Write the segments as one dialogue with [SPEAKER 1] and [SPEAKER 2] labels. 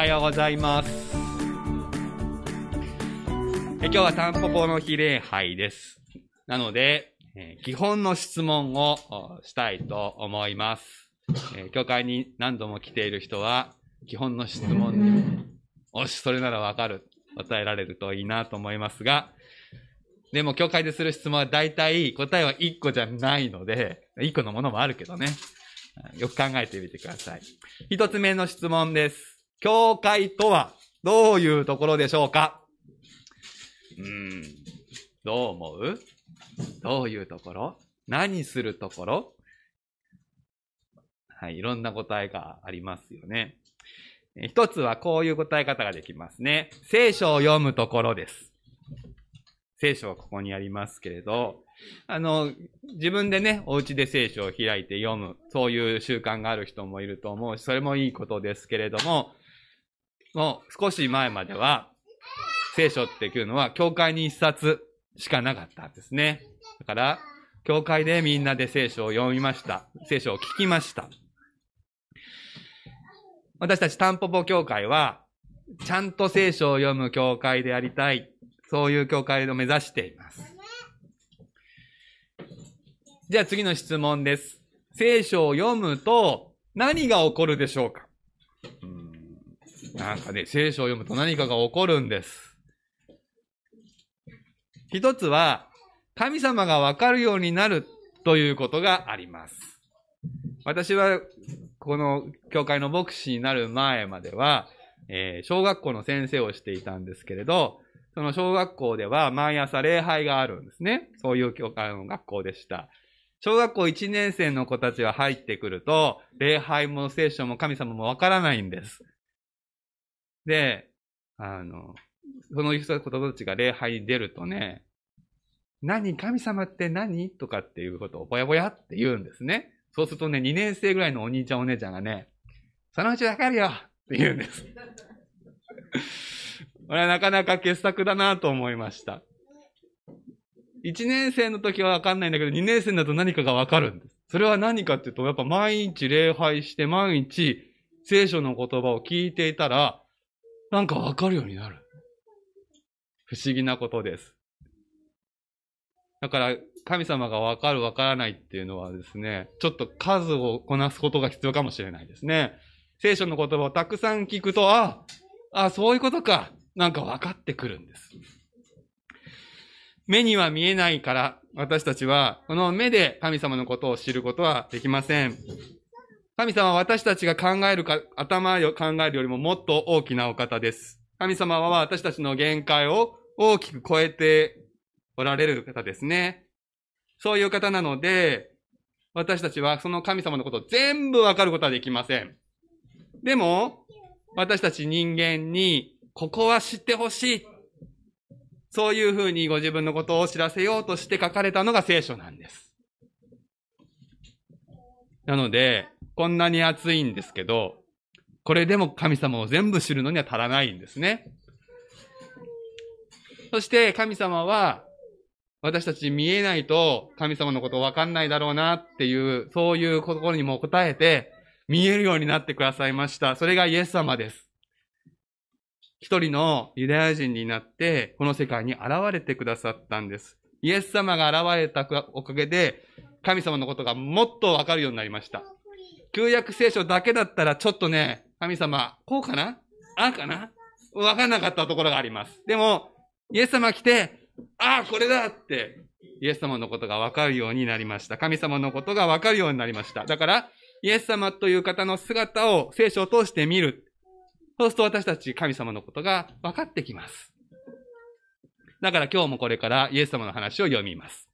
[SPEAKER 1] はようございます。え今日はタンポポの日礼拝です。なので、え基本の質問をしたいと思います。え教会に何度も来ている人は、基本の質問に、おし、それならわかる、答えられるといいなと思いますが、でも、教会でする質問は大体答えは1個じゃないので、1個のものもあるけどね。よく考えてみてください。一つ目の質問です。教会とはどういうところでしょうか？うん。どう思う？どういうところ？何するところ？はい、いろんな答えがありますよね。一つはこういう答え方ができますね。聖書を読むところです。聖書はここにありますけれど、あの、自分でね、お家で聖書を開いて読む、そういう習慣がある人もいると思うし、それもいいことですけれども、もう少し前までは、聖書っていうのは、教会に一冊しかなかったんですね。だから、教会でみんなで聖書を読みました。聖書を聞きました。私たちタンポポ教会は、ちゃんと聖書を読む教会でありたい。そういう教会を目指しています。じゃあ次の質問です。聖書を読むと何が起こるでしょうか？うんなんかね、聖書を読むと何かが起こるんです。一つは、神様がわかるようになるということがあります。私は、この教会の牧師になる前までは、えー小学校の先生をしていたんですけれど、その小学校では毎朝礼拝があるんですね。そういう教会の学校でした。小学校1年生の子たちが入ってくると、礼拝も聖書も神様もわからないんです。で、あの、その人子たちが礼拝に出るとね、何神様って何？とかっていうことをぼやぼやって言うんですね。そうするとね、2年生ぐらいのお兄ちゃんお姉ちゃんがね、そのうちわかるよって言うんです。これはなかなか傑作だなと思いました。1年生の時はわかんないんだけど、2年生になると何かがわかるんです。それは何かっていうと、やっぱ毎日礼拝して、毎日聖書の言葉を聞いていたら、なんかわかるようになる。不思議なことです。だから、神様がわかるわからないっていうのはですね、ちょっと数をこなすことが必要かもしれないですね。聖書の言葉をたくさん聞くと、あ、あ、そういうことか。なんか分かってくるんです。目には見えないから、私たちは、この目で神様のことを知ることはできません。神様は私たちが考えるか、頭を考えるよりももっと大きなお方です。神様は私たちの限界を大きく超えておられる方ですね。そういう方なので、私たちはその神様のことを全部わかることはできません。でも、私たち人間に、ここは知ってほしい。そういうふうにご自分のことを知らせようとして書かれたのが聖書なんです。なので、こんなに熱いんですけど、これでも神様を全部知るのには足らないんですね。そして神様は、私たち見えないと神様のことわかんないだろうなっていう、そういうところにも答えて、見えるようになってくださいました。それがイエス様です。一人のユダヤ人になって、この世界に現れてくださったんです。イエス様が現れたおかげで、神様のことがもっとわかるようになりました。旧約聖書だけだったらちょっとね、神様、こうかな？ああかな？わかんなかったところがあります。でも、イエス様来て、ああ、これだって、イエス様のことがわかるようになりました。神様のことがわかるようになりました。だから、イエス様という方の姿を聖書を通して見る。そうすると私たち神様のことが分かってきます。だから今日もこれからイエス様の話を読みます。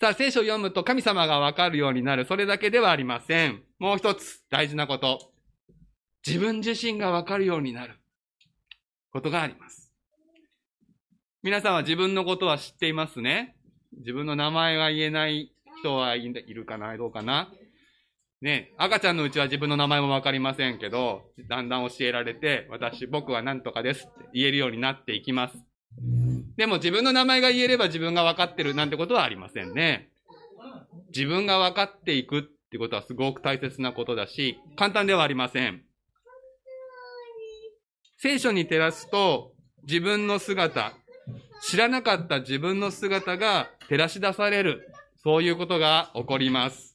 [SPEAKER 1] さあ、聖書を読むと神様が分かるようになる。それだけではありません。もう一つ大事なこと。自分自身が分かるようになることがあります。皆さんは自分のことは知っていますね。自分の名前が言えない人はいるかなどうかなね、赤ちゃんのうちは自分の名前もわかりませんけど、だんだん教えられて、私、僕は何とかですって言えるようになっていきます。でも自分の名前が言えれば自分が分かってるなんてことはありませんね。自分が分かっていくってことはすごく大切なことだし、簡単ではありません。聖書に照らすと、自分の姿、知らなかった自分の姿が照らし出される。そういうことが起こります。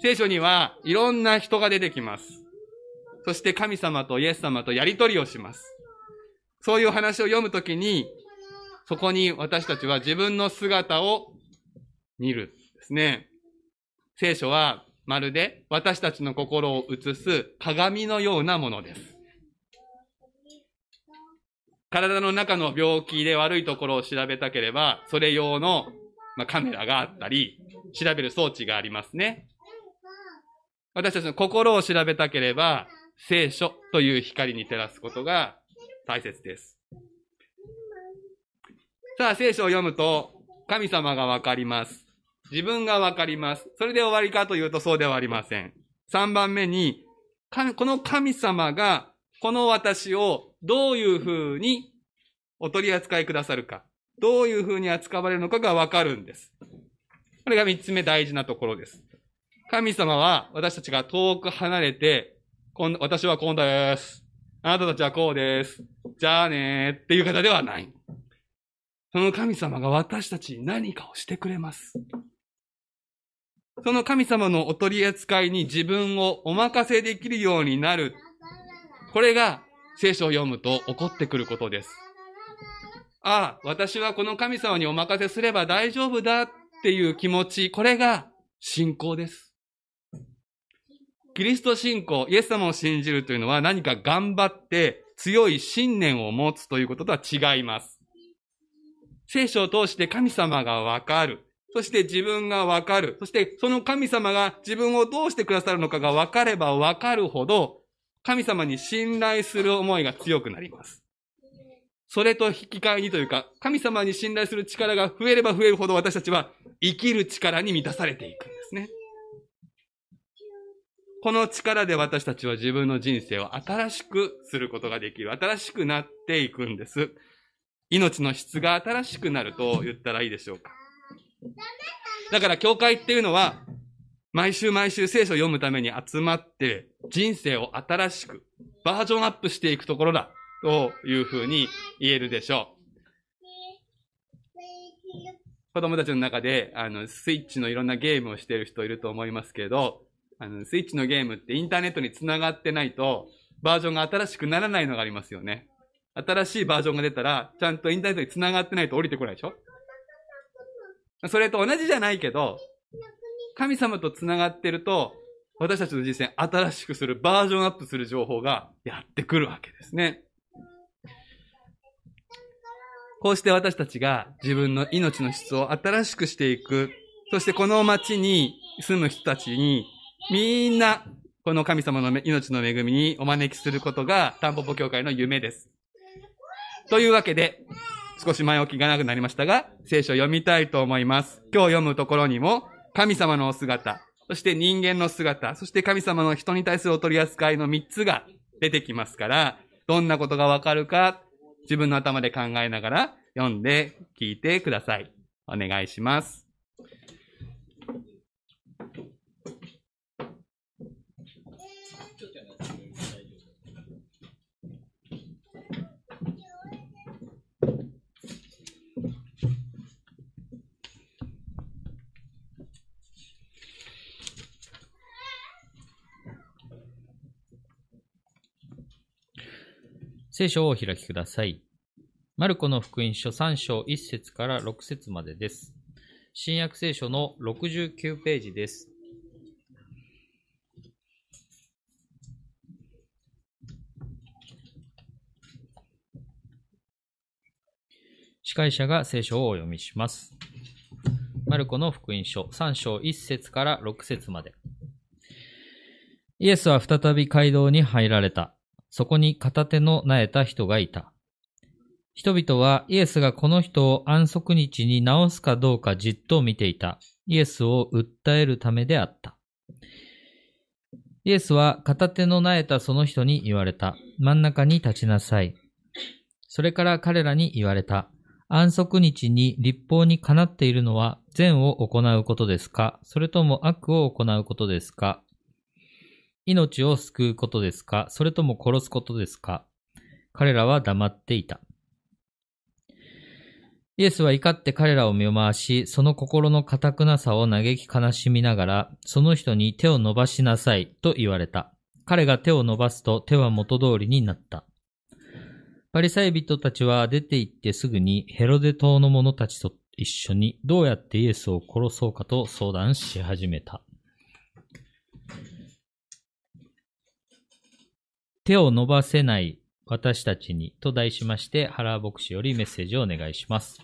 [SPEAKER 1] 聖書にはいろんな人が出てきます。そして神様とイエス様とやりとりをします。そういう話を読むときに、そこに私たちは自分の姿を見るですね。聖書はまるで私たちの心を映す鏡のようなものです。体の中の病気で悪いところを調べたければ、それ用の、まカメラがあったり、調べる装置がありますね。私たちの心を調べたければ、聖書という光に照らすことが大切です。さあ、聖書を読むと、神様がわかります。自分がわかります。それで終わりかというとそうではありません。3番目に、この神様が、この私をどういうふうにお取り扱いくださるか、どういうふうに扱われるのかがわかるんです。これが3つ目大事なところです。神様は私たちが遠く離れて、私はこうです。あなたたちはこうです。じゃあねーっていう方ではない。その神様が私たちに何かをしてくれます。その神様のお取り扱いに自分をお任せできるようになる。これが聖書を読むと起こってくることです。ああ、私はこの神様にお任せすれば大丈夫だっていう気持ち、これが信仰です。キリスト信仰、イエス様を信じるというのは何か頑張って強い信念を持つということとは違います。聖書を通して神様がわかる。そして自分がわかる。そしてその神様が自分をどうしてくださるのかがわかればわかるほど、神様に信頼する思いが強くなります。それと引き換えにというか、神様に信頼する力が増えれば増えるほど私たちは生きる力に満たされていくんですね。この力で私たちは自分の人生を新しくすることができる。新しくなっていくんです。命の質が新しくなると言ったらいいでしょうか。だから教会っていうのは、毎週毎週聖書を読むために集まって、人生を新しく、バージョンアップしていくところだ、というふうに言えるでしょう。子供たちの中で、あの、スイッチのいろんなゲームをしている人いると思いますけど、あの、スイッチのゲームってインターネットに繋がってないと、バージョンが新しくならないのがありますよね。新しいバージョンが出たら、ちゃんとインターネットに繋がってないと降りてこないでしょ？それと同じじゃないけど、神様と繋がってると、私たちの人生新しくする、バージョンアップする情報がやってくるわけですね。こうして私たちが自分の命の質を新しくしていく。そしてこの町に住む人たちに、みんな、この神様の命の恵みにお招きすることが、タンポポ協会の夢です。というわけで、少し前置きがなくなりましたが、聖書を読みたいと思います。今日読むところにも、神様のお姿、そして人間の姿、そして神様の人に対するお取り扱いの3つが出てきますから、どんなことがわかるか、自分の頭で考えながら読んで聞いてください。お願いします。
[SPEAKER 2] 聖書をお開きください。マルコの福音書3章1節から6節までです。新約聖書の69ページです。司会者が聖書をお読みします。マルコの福音書3章1節から6節まで。イエスは再び街道に入られた。そこに片手の苗えた人がいた。人々はイエスがこの人を安息日に治すかどうかじっと見ていた。イエスを訴えるためであった。イエスは片手の苗えたその人に言われた。真ん中に立ちなさい。それから彼らに言われた。安息日に立法にかなっているのは善を行うことですか？それとも悪を行うことですか？命を救うことですか？それとも殺すことですか？彼らは黙っていた。イエスは怒って彼らを見回し、その心の堅くなさを嘆き悲しみながら、その人に手を伸ばしなさいと言われた。彼が手を伸ばすと手は元通りになった。パリサイ人たちは出て行ってすぐにヘロデ島の者たちと一緒にどうやってイエスを殺そうかと相談し始めた。手を伸ばせない私たちにと題しまして原牧師よりメッセージをお願いします。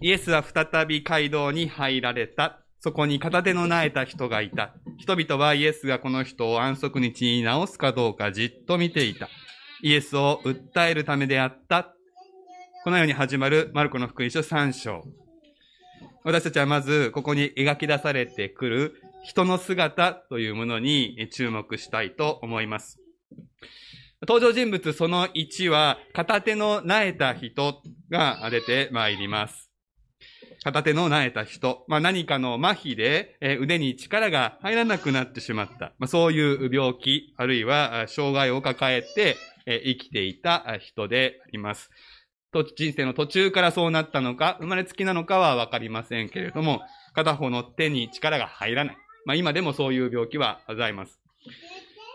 [SPEAKER 1] イエスは再び街道に入られた。そこに片手の苗えた人がいた。人々はイエスがこの人を安息日に治すかどうかじっと見ていた。イエスを訴えるためであった。このように始まるマルコの福音書3章。私たちはまずここに描き出されてくる人の姿というものに注目したいと思います。登場人物その1は片手の苗えた人が出てまいります。片手の苗えた人、まあ、何かの麻痺で、腕に力が入らなくなってしまった。まあ、そういう病気、あるいは障害を抱えて、生きていた人であります。と人生の途中からそうなったのか、生まれつきなのかはわかりませんけれども、片方の手に力が入らない。まあ、今でもそういう病気はございます。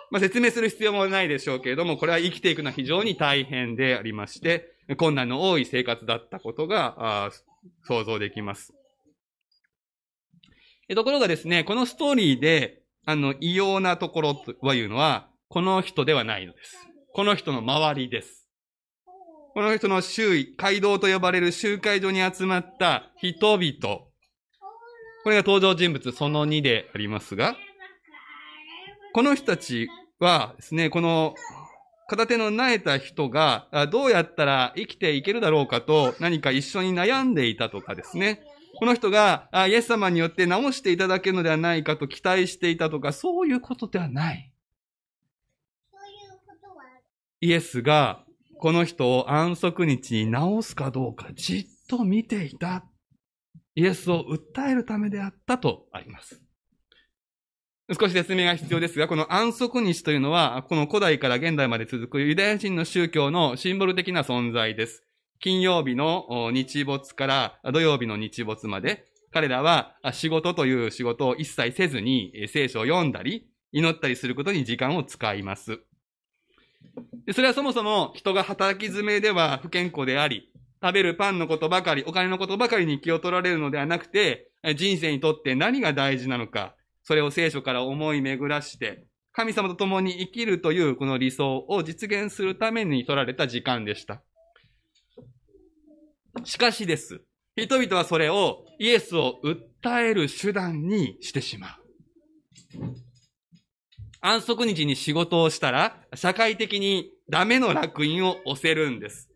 [SPEAKER 1] まあ、説明する必要もないでしょうけれども、これは生きていくのは非常に大変でありまして、困難の多い生活だったことが、想像できます。ところがですね、このストーリーで、あの、異様なところというのは、この人ではないのです。この人の周りです。この人の周囲、街道と呼ばれる集会所に集まった人々。これが登場人物その2でありますが、この人たちはですね、この片手の苗えた人があどうやったら生きていけるだろうかと何か一緒に悩んでいたとかですね。この人があイエス様によって治していただけるのではないかと期待していたとか、そういうことではない。イエスがこの人を安息日に治すかどうかじっと見ていた。イエスを訴えるためであったとあります。少し説明が必要ですが、この安息日というのは、この古代から現代まで続くユダヤ人の宗教のシンボル的な存在です。金曜日の日没から土曜日の日没まで、彼らは仕事という仕事を一切せずに聖書を読んだり、祈ったりすることに時間を使います。でそれはそもそも人が働き詰めでは不健康であり、食べるパンのことばかり、お金のことばかりに気を取られるのではなくて、人生にとって何が大事なのか、それを聖書から思い巡らして、神様と共に生きるというこの理想を実現するために取られた時間でした。しかしです。人々はそれをイエスを訴える手段にしてしまう。安息日に仕事をしたら、社会的にダメの楽印を押せるんです。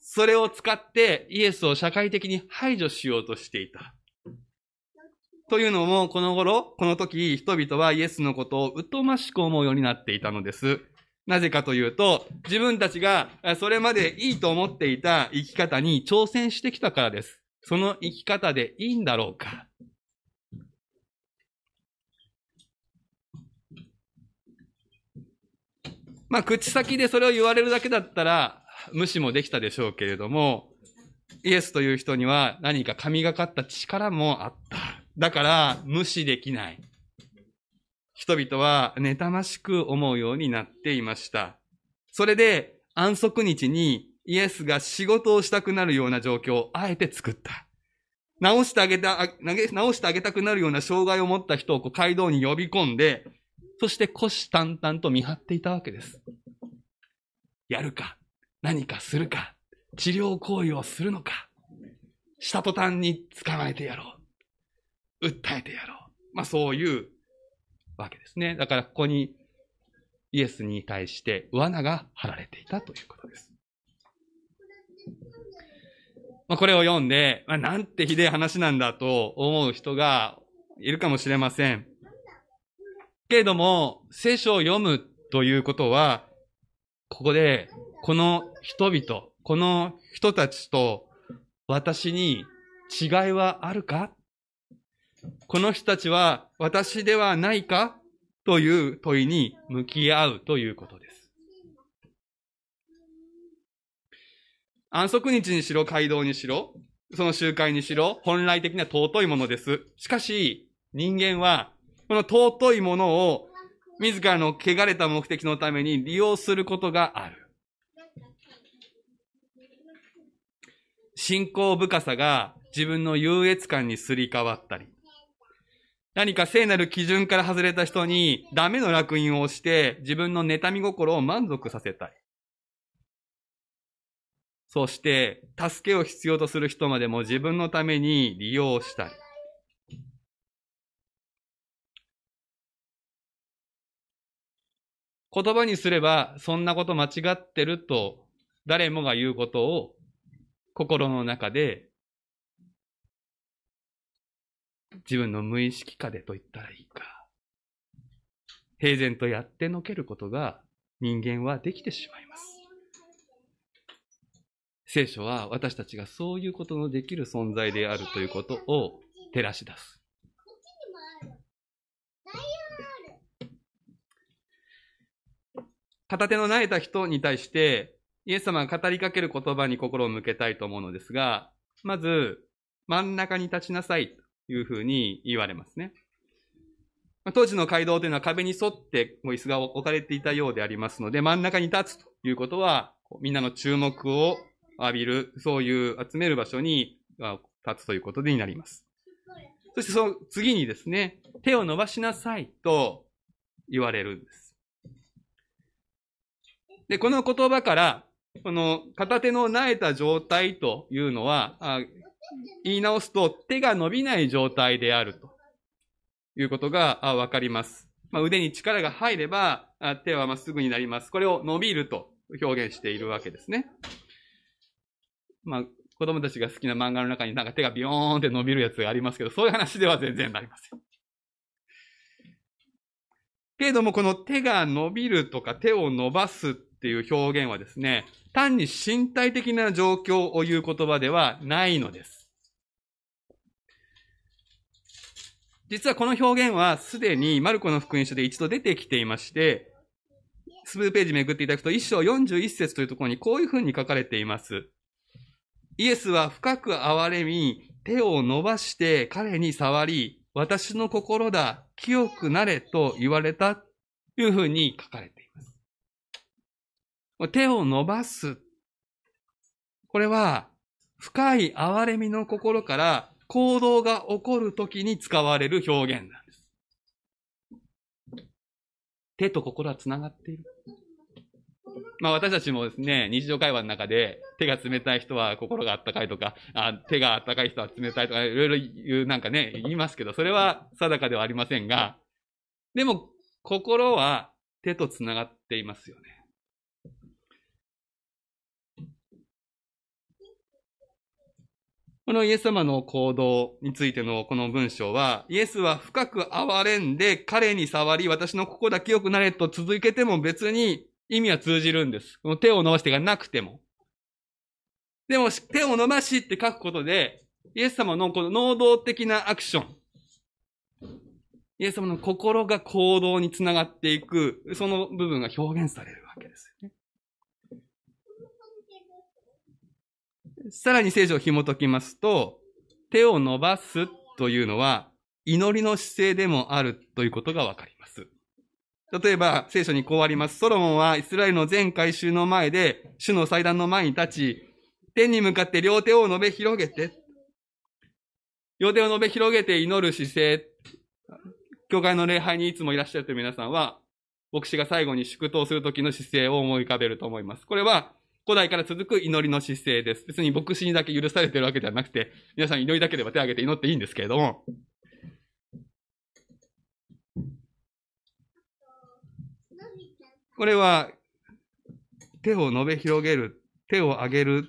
[SPEAKER 1] それを使ってイエスを社会的に排除しようとしていた。というのも、この頃、この時、人々はイエスのことを疎ましく思うようになっていたのです。なぜかというと、自分たちがそれまでいいと思っていた生き方に挑戦してきたからです。その生き方でいいんだろうか。まあ、口先でそれを言われるだけだったら、無視もできたでしょうけれども、イエスという人には何か神がかった力もあった。だから、無視できない。人々は妬ましく思うようになっていました。それで、安息日にイエスが仕事をしたくなるような状況をあえて作った。直してあげた、投げ直してあげたくなるような障害を持った人をこう街道に呼び込んで、そして虎視眈々と見張っていたわけです。やるか、何かするか、治療行為をするのか、した途端に捕まえてやろう。訴えてやろう。まあそういうわけですね。だからここにイエスに対して罠が張られていたということです。まあこれを読んで、まあなんてひでえ話なんだと思う人がいるかもしれません。けれども、聖書を読むということは、ここで、この人々、この人たちと私に違いはあるか？この人たちは私ではないか？という問いに向き合うということです。安息日にしろ、街道にしろ、その集会にしろ、本来的には尊いものです。しかし、人間は、この尊いものを、自らの汚れた目的のために利用することがある。信仰深さが自分の優越感にすり替わったり、何か聖なる基準から外れた人にダメの楽印をして自分の妬み心を満足させたい。そして、助けを必要とする人までも自分のために利用したり。言葉にすれば、そんなこと間違ってると、誰もが言うことを、心の中で自分の無意識下でと言ったらいいか。平然とやってのけることが人間はできてしまいます。聖書は私たちがそういうことのできる存在であるということを照らし出す。片手の慣れた人に対して、イエス様が語りかける言葉に心を向けたいと思うのですが、まず、真ん中に立ちなさいというふうに言われますね。当時の街道というのは壁に沿って椅子が置かれていたようでありますので、真ん中に立つということは、みんなの注目を浴びる、そういう集める場所に立つということになります。そしてその次にですね、手を伸ばしなさいと言われるんです。で、この言葉から、この片手の苗えた状態というのは、言い直すと手が伸びない状態であるということがわかります。まあ、腕に力が入れば手はまっすぐになります。これを伸びると表現しているわけですね。まあ、子供たちが好きな漫画の中になんか手がビヨーンって伸びるやつがありますけど、そういう話では全然なりません。けれども、この手が伸びるとか手を伸ばすっていう表現はですね、単に身体的な状況を言う言葉ではないのです。実はこの表現はすでにマルコの福音書で一度出てきていまして、数ページめくっていただくと、一章41節というところにこういうふうに書かれています。イエスは深く憐れみ、手を伸ばして彼に触り、私の心だ、清くなれと言われたというふうに書かれています。手を伸ばす。これは、深い憐れみの心から行動が起こるときに使われる表現なんです。手と心は繋がっている。まあ私たちもですね、日常会話の中で手が冷たい人は心があったかいとか、あ手があったかい人は冷たいとか、いろいろ言うなんかね、言いますけど、それは定かではありませんが、でも心は手と繋がっていますよね。このイエス様の行動についてのこの文章は、イエスは深く憐れんで彼に触り、私の心だけ良くなれと続けても別に意味は通じるんです。この手を伸ばしてがなくても。でも、手を伸ばしって書くことで、イエス様のこの能動的なアクション、イエス様の心が行動につながっていく、その部分が表現されるわけですよね。さらに聖書を紐解きますと、手を伸ばすというのは、祈りの姿勢でもあるということがわかります。例えば、聖書にこうあります。ソロモンはイスラエルの全回収の前で、主の祭壇の前に立ち、天に向かって両手を伸べ広げて、両手を伸べ広げて祈る姿勢、教会の礼拝にいつもいらっしゃるという皆さんは、牧師が最後に祝祷するときの姿勢を思い浮かべると思います。これは、古代から続く祈りの姿勢です。別に牧師にだけ許されてるわけではなくて、皆さん祈りだけでは手を挙げて祈っていいんですけれども、これは、手を述べ広げる、手を上げる、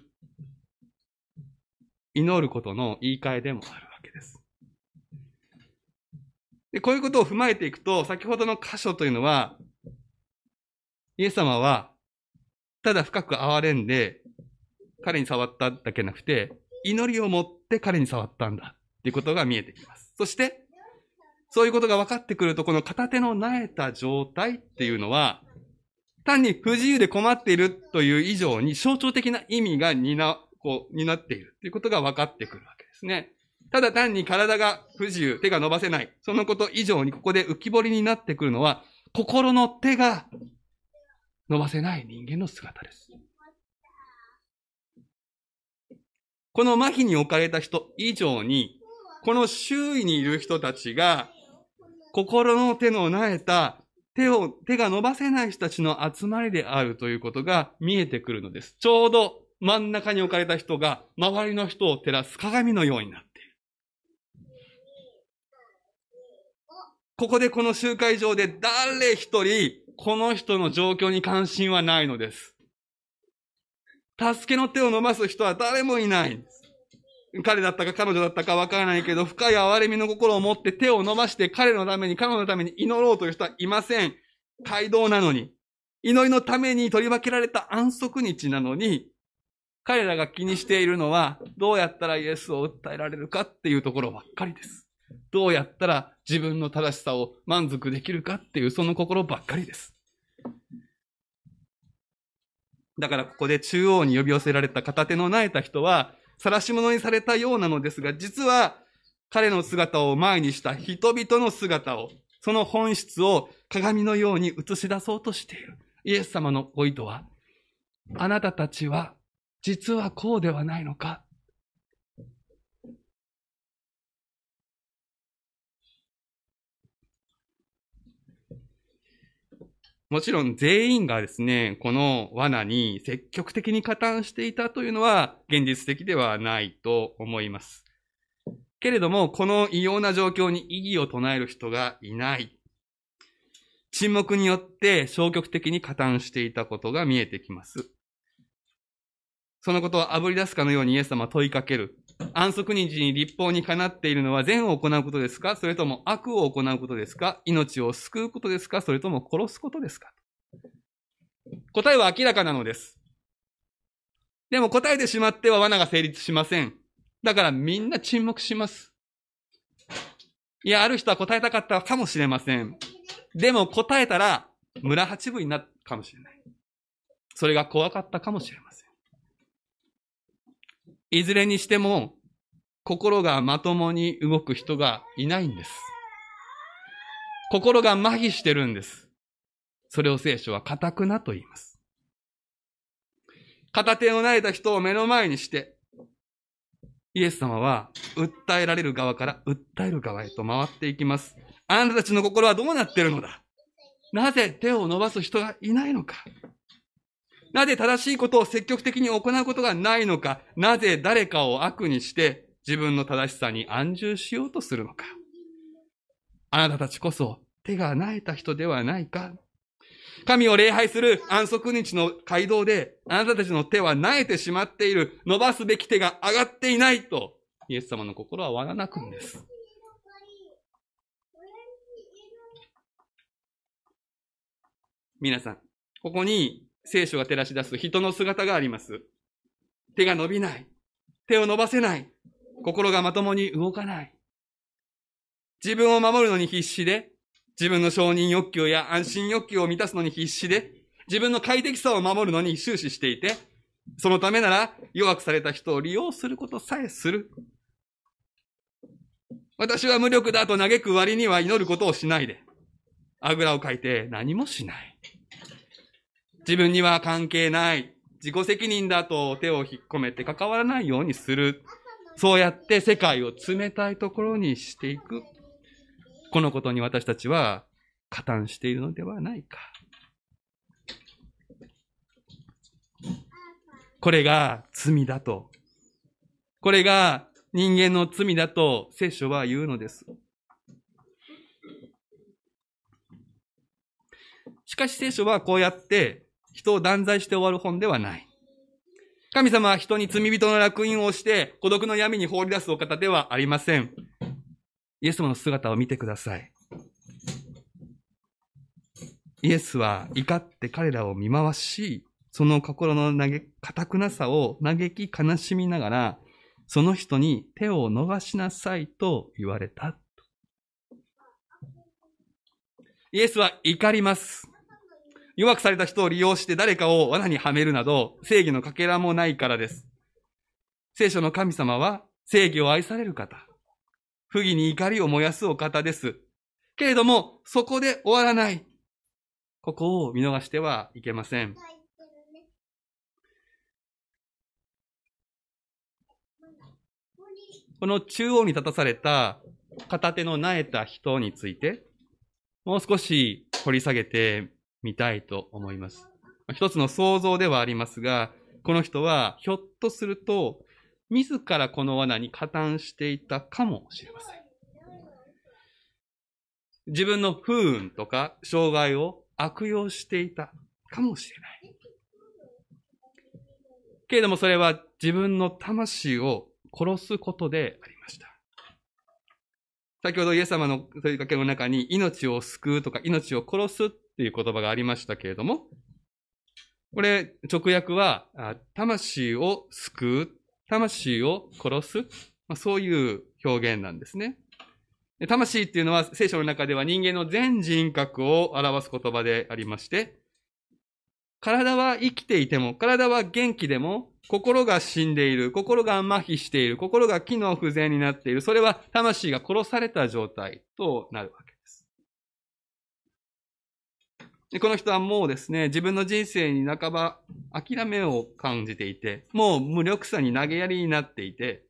[SPEAKER 1] 祈ることの言い換えでもあるわけです。でこういうことを踏まえていくと、先ほどの箇所というのは、イエス様はただ深く憐れんで、彼に触っただけなくて、祈りを持って彼に触ったんだっていうことが見えてきます。そして、そういうことが分かってくると、この片手の苗えた状態っていうのは、単に不自由で困っているという以上に象徴的な意味が担、こう、担っているということが分かってくるわけですね。ただ単に体が不自由、手が伸ばせない。そのこと以上にここで浮き彫りになってくるのは、心の手が伸ばせない人間の姿です。この麻痺に置かれた人以上に、この周囲にいる人たちが、心の手の苗えた手を、手が伸ばせない人たちの集まりであるということが見えてくるのです。ちょうど真ん中に置かれた人が周りの人を照らす鏡のようになっている。ここでこの集会場で誰一人この人の状況に関心はないのです。助けの手を伸ばす人は誰もいないんです。彼だったか彼女だったかわからないけど、深い憐れみの心を持って手を伸ばして彼のために、彼女のために祈ろうという人はいません。街道なのに。祈りのために取り分けられた安息日なのに、彼らが気にしているのは、どうやったらイエスを訴えられるかっていうところばっかりです。どうやったら自分の正しさを満足できるかっていうその心ばっかりです。だからここで中央に呼び寄せられた片手の苗えた人は、晒し者にされたようなのですが、実は彼の姿を前にした人々の姿を、その本質を鏡のように映し出そうとしている。イエス様のご意図は、あなたたちは実はこうではないのかもちろん全員がですね、この罠に積極的に加担していたというのは現実的ではないと思います。けれども、この異様な状況に異議を唱える人がいない。沈黙によって消極的に加担していたことが見えてきます。そのことを炙り出すかのようにイエス様は問いかける。安息日に立法にかなっているのは善を行うことですか？それとも悪を行うことですか？命を救うことですか？それとも殺すことですか？答えは明らかなのです。でも答えてしまっては罠が成立しません。だからみんな沈黙します。いや、ある人は答えたかったかもしれません。でも答えたら村八分になるかもしれない。それが怖かったかもしれません。いずれにしても、心がまともに動く人がいないんです。心が麻痺してるんです。それを聖書は固くなと言います。片手を慣れた人を目の前にして、イエス様は訴えられる側から訴える側へと回っていきます。あなたたちの心はどうなってるのだ？なぜ手を伸ばす人がいないのか？なぜ正しいことを積極的に行うことがないのかなぜ誰かを悪にして自分の正しさに安住しようとするのかあなたたちこそ手が苗えた人ではないか神を礼拝する安息日の街道で、あなたたちの手は苗えてしまっている、伸ばすべき手が上がっていないと、イエス様の心はわがなくんです。皆さん、ここに聖書が照らし出す人の姿があります。手が伸びない。手を伸ばせない。心がまともに動かない。自分を守るのに必死で、自分の承認欲求や安心欲求を満たすのに必死で、自分の快適さを守るのに終始していて、そのためなら弱くされた人を利用することさえする。私は無力だと嘆く割には祈ることをしないで、あぐらをかいて何もしない。自分には関係ない。自己責任だと手を引っ込めて関わらないようにする。そうやって世界を冷たいところにしていく。このことに私たちは加担しているのではないか。これが罪だと。これが人間の罪だと聖書は言うのです。しかし聖書はこうやって人を断罪して終わる本ではない。神様は人に罪人の楽印をして孤独の闇に放り出すお方ではありません。イエス様の姿を見てください。イエスは怒って彼らを見回し、その心の嘆、堅くなさを嘆き悲しみながら、その人に手を伸ばしなさいと言われた。イエスは怒ります。弱くされた人を利用して誰かを罠にはめるなど、正義のかけらもないからです。聖書の神様は正義を愛される方。不義に怒りを燃やすお方です。けれども、そこで終わらない。ここを見逃してはいけません。この中央に立たされた片手の苗えた人について、もう少し掘り下げてみたいと思います。一つの想像ではありますが、この人はひょっとすると、自らこの罠に加担していたかもしれません。自分の不運とか障害を悪用していたかもしれない。けれどもそれは自分の魂を殺すことでありました。先ほどイエス様の問いかけの中に命を救うとか命を殺すっていう言葉がありましたけれども、これ直訳は魂を救う、魂を殺す、まあ、そういう表現なんですね。魂っていうのは聖書の中では人間の全人格を表す言葉でありまして、体は生きていても、体は元気でも、心が死んでいる、心が麻痺している、心が機能不全になっている、それは魂が殺された状態となるわけ。この人はもうですね、自分の人生に半ば諦めを感じていて、もう無力さに投げやりになっていて、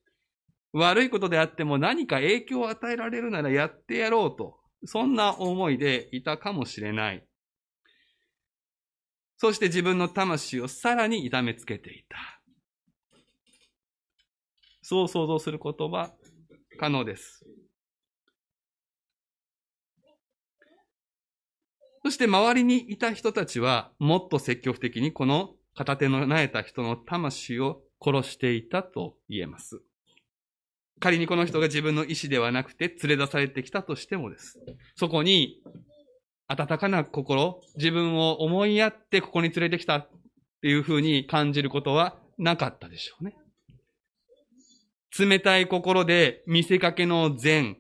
[SPEAKER 1] 悪いことであっても何か影響を与えられるならやってやろうと、そんな思いでいたかもしれない。そして自分の魂をさらに痛めつけていた。そう想像することは可能です。そして周りにいた人たちはもっと積極的にこの片手の苗えた人の魂を殺していたと言えます。仮にこの人が自分の意思ではなくて連れ出されてきたとしてもです。そこに温かな心、自分を思いやってここに連れてきたっていうふうに感じることはなかったでしょうね。冷たい心で見せかけの善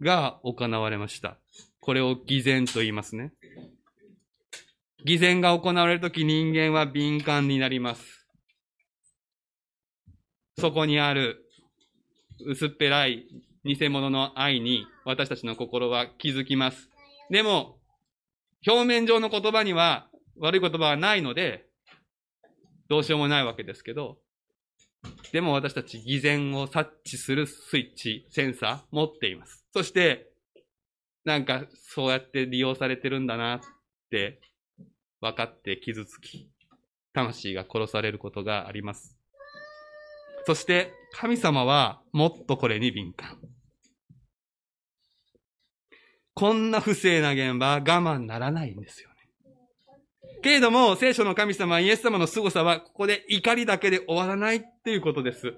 [SPEAKER 1] が行われました。これを偽善と言いますね。偽善が行われるとき人間は敏感になります。そこにある薄っぺらい偽物の愛に私たちの心は気づきます。でも、表面上の言葉には悪い言葉はないので、どうしようもないわけですけど、でも私たち偽善を察知するスイッチ、センサー持っています。そして、なんかそうやって利用されてるんだなって分かって傷つき、魂が殺されることがあります。そして神様はもっとこれに敏感。こんな不正な現場、我慢ならないんですよね。けれども、聖書の神様、イエス様の凄さは、ここで怒りだけで終わらないっていうことです。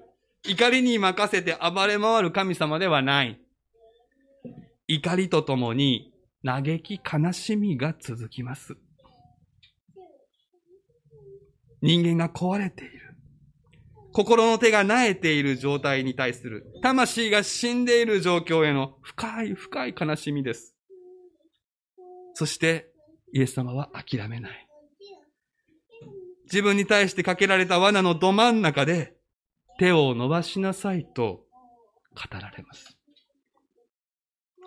[SPEAKER 1] 怒りに任せて暴れ回る神様ではない。怒りとともに、嘆き悲しみが続きます。人間が壊れている。心の手が苗えている状態に対する、魂が死んでいる状況への深い深い悲しみです。そして、イエス様は諦めない。自分に対してかけられた罠のど真ん中で、手を伸ばしなさいと語られます。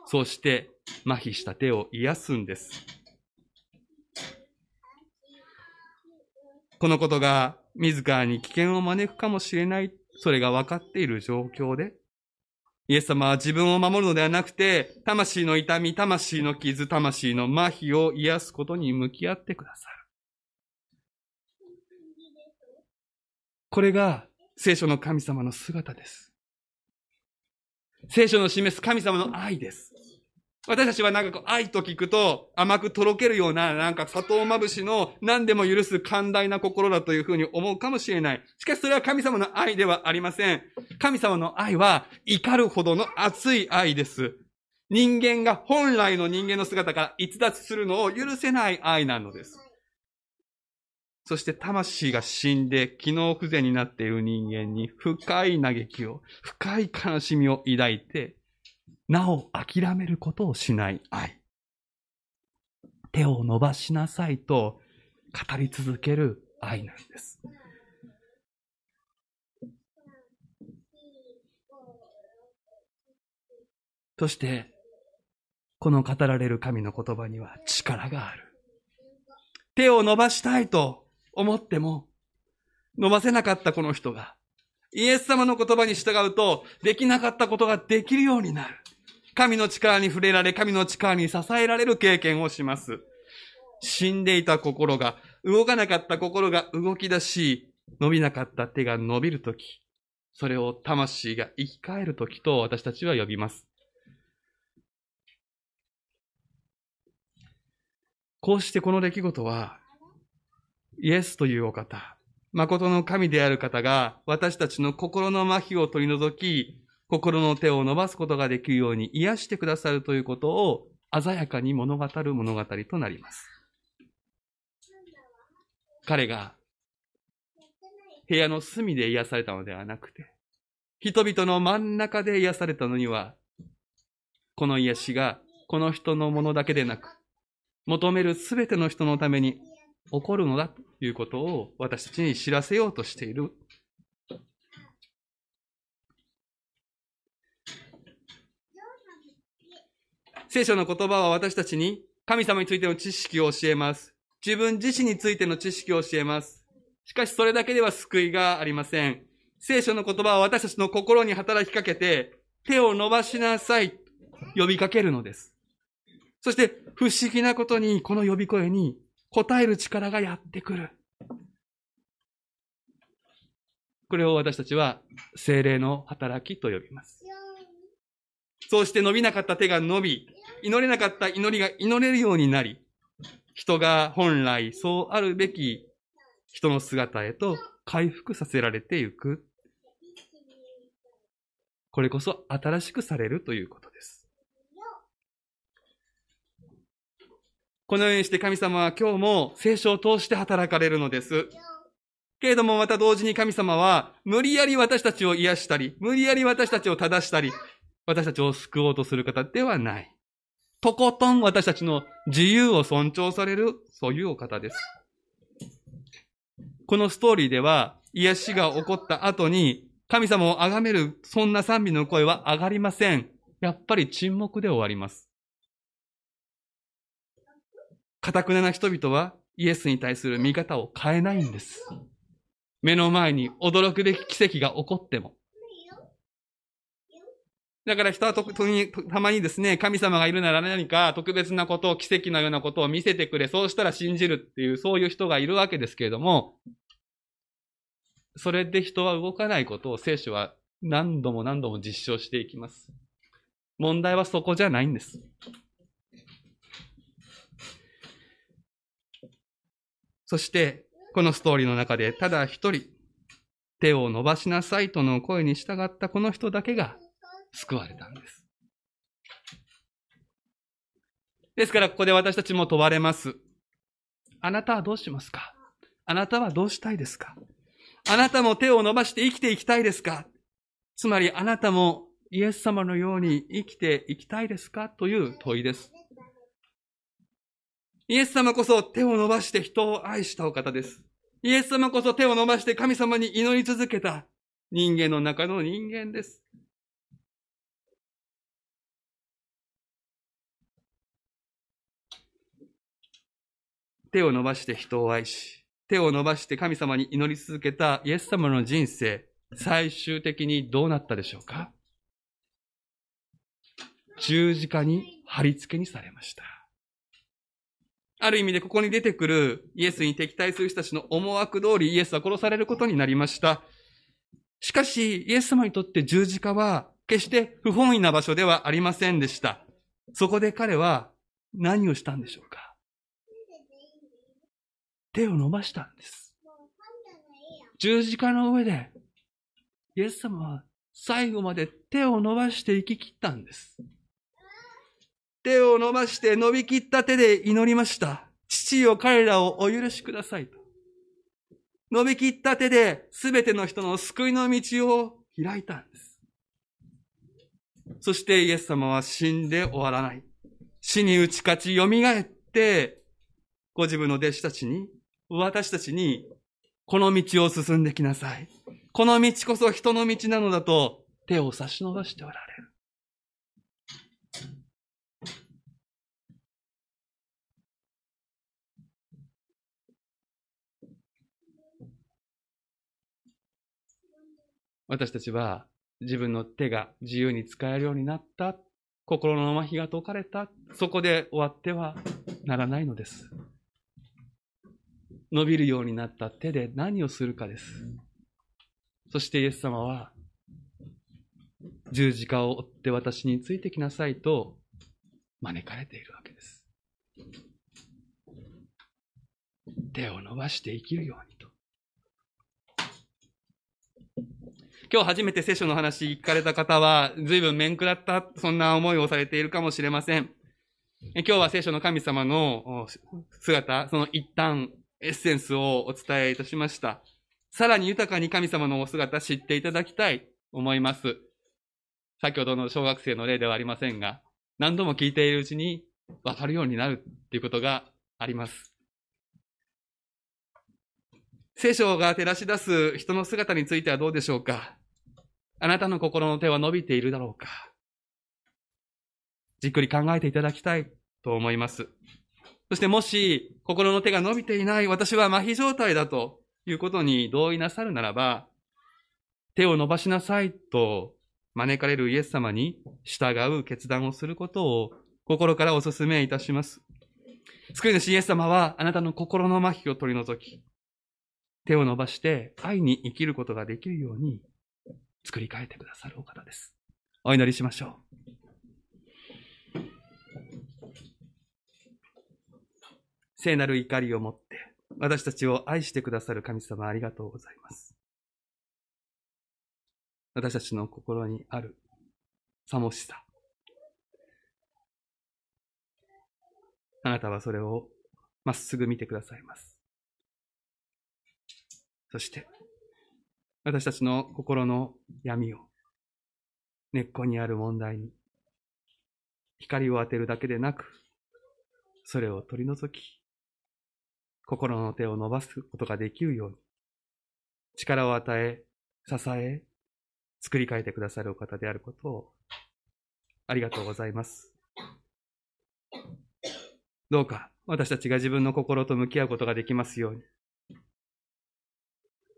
[SPEAKER 1] そして、麻痺した手を癒すんです。このことが自らに危険を招くかもしれない、それが分かっている状況で、イエス様は自分を守るのではなくて、魂の痛み、魂の傷、魂の麻痺を癒すことに向き合ってくださる。これが聖書の神様の姿です。聖書の示す神様の愛です。私たちはなんかこう愛と聞くと甘くとろけるようななんか砂糖まぶしの何でも許す寛大な心だというふうに思うかもしれない。しかしそれは神様の愛ではありません。神様の愛は怒るほどの熱い愛です。人間が本来の人間の姿から逸脱するのを許せない愛なのです。そして魂が死んで機能不全になっている人間に深い嘆きを、深い悲しみを抱いて、なお諦めることをしない愛。手を伸ばしなさいと語り続ける愛なんです。そして、この語られる神の言葉には力がある。手を伸ばしたいと思っても、伸ばせなかったこの人が、イエス様の言葉に従うと、できなかったことができるようになる。神の力に触れられ、神の力に支えられる経験をします。死んでいた心が、動かなかった心が動き出し、伸びなかった手が伸びるとき、それを魂が生き返るときと私たちは呼びます。こうしてこの出来事は、イエスというお方、誠の神である方が私たちの心の麻痺を取り除き、心の手を伸ばすことができるように癒してくださるということを鮮やかに物語る物語となります。彼が部屋の隅で癒されたのではなくて、人々の真ん中で癒されたのには、この癒しがこの人のものだけでなく、求めるすべての人のために起こるのだということを私たちに知らせようとしている。聖書の言葉は私たちに神様についての知識を教えます。自分自身についての知識を教えます。しかしそれだけでは救いがありません。聖書の言葉は私たちの心に働きかけて、手を伸ばしなさい、呼びかけるのです。そして不思議なことにこの呼び声に応える力がやってくる。これを私たちは精霊の働きと呼びます。そうして伸びなかった手が伸び、祈れなかった祈りが祈れるようになり、人が本来そうあるべき人の姿へと回復させられていく。これこそ新しくされるということです。このようにして神様は今日も聖書を通して働かれるのです。けれどもまた同時に神様は無理やり私たちを癒したり、無理やり私たちを正したり、私たちを救おうとする方ではない。とことん私たちの自由を尊重される、そういうお方です。このストーリーでは、癒しが起こった後に、神様を崇める、そんな賛美の声は上がりません。やっぱり沈黙で終わります。かたくなな人々はイエスに対する見方を変えないんです。目の前に驚くべき奇跡が起こっても。だから人はとたまにですね、神様がいるなら何か特別なことを、奇跡のようなことを見せてくれ、そうしたら信じるっていう、そういう人がいるわけですけれども、それで人は動かないことを聖書は何度も何度も実証していきます。問題はそこじゃないんです。そして、このストーリーの中で、ただ一人、手を伸ばしなさいとの声に従ったこの人だけが救われたんです。ですから、ここで私たちも問われます。あなたはどうしますか？あなたはどうしたいですか？あなたも手を伸ばして生きていきたいですか？つまり、あなたもイエス様のように生きていきたいですか？という問いです。イエス様こそ手を伸ばして人を愛したお方です。イエス様こそ手を伸ばして神様に祈り続けた人間の中の人間です。手を伸ばして人を愛し、手を伸ばして神様に祈り続けたイエス様の人生、最終的にどうなったでしょうか十字架に貼り付けにされました。ある意味でここに出てくるイエスに敵対する人たちの思惑通りイエスは殺されることになりました。しかし、イエス様にとって十字架は決して不本意な場所ではありませんでした。そこで彼は何をしたんでしょうか？手を伸ばしたんです。十字架の上で、イエス様は最後まで手を伸ばして生き切ったんです。手を伸ばして伸びきった手で祈りました。父よ彼らをお許しくださいと。伸びきった手で全ての人の救いの道を開いたんです。そしてイエス様は死んで終わらない。死に打ち勝ち蘇って、ご自分の弟子たちに、私たちに、この道を進んできなさい。この道こそ人の道なのだと手を差し伸ばしておられる。私たちは自分の手が自由に使えるようになった。心の麻痺が解かれた。そこで終わってはならないのです。伸びるようになった手で何をするかです。そしてイエス様は、十字架を追って私についてきなさいと招かれているわけです。手を伸ばして生きるようにと。今日初めて聖書の話聞かれた方は、随分面食らった、そんな思いをされているかもしれません。今日は聖書の神様の姿、その一端、エッセンスをお伝えいたしました。さらに豊かに神様のお姿知っていただきたい思います。先ほどの小学生の例ではありませんが、何度も聞いているうちに分かるようになるということがあります。聖書が照らし出す人の姿についてはどうでしょうか？あなたの心の手は伸びているだろうかじっくり考えていただきたいと思います。そしてもし、心の手が伸びていない、私は麻痺状態だということに同意なさるならば、手を伸ばしなさいと招かれるイエス様に従う決断をすることを心からお勧めいたします。救い主イエス様はあなたの心の麻痺を取り除き、手を伸ばして愛に生きることができるように作り変えてくださるお方です。お祈りしましょう。聖なる怒りを持って私たちを愛してくださる神様ありがとうございます。私たちの心にあるさもしさ。あなたはそれをまっすぐ見てくださいます。そして、私たちの心の闇を、根っこにある問題に、光を当てるだけでなく、それを取り除き、心の手を伸ばすことができるように、力を与え、支え、作り変えてくださるお方であることを、ありがとうございます。どうか私たちが自分の心と向き合うことができますように。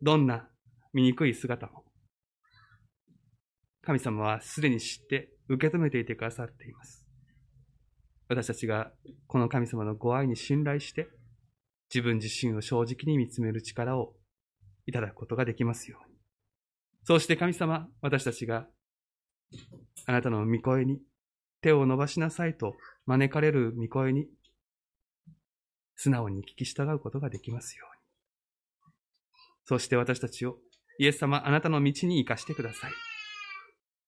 [SPEAKER 1] どんな醜い姿も、神様はすでに知って受け止めていてくださっています。私たちがこの神様のご愛に信頼して、自分自身を正直に見つめる力をいただくことができますように。そうして神様、私たちがあなたの御声に手を伸ばしなさいと招かれる御声に素直に聞き従うことができますように。そして私たちをイエス様、あなたの道に生かしてください。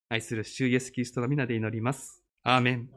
[SPEAKER 1] 愛する主イエスキリストの皆で祈ります。アーメン。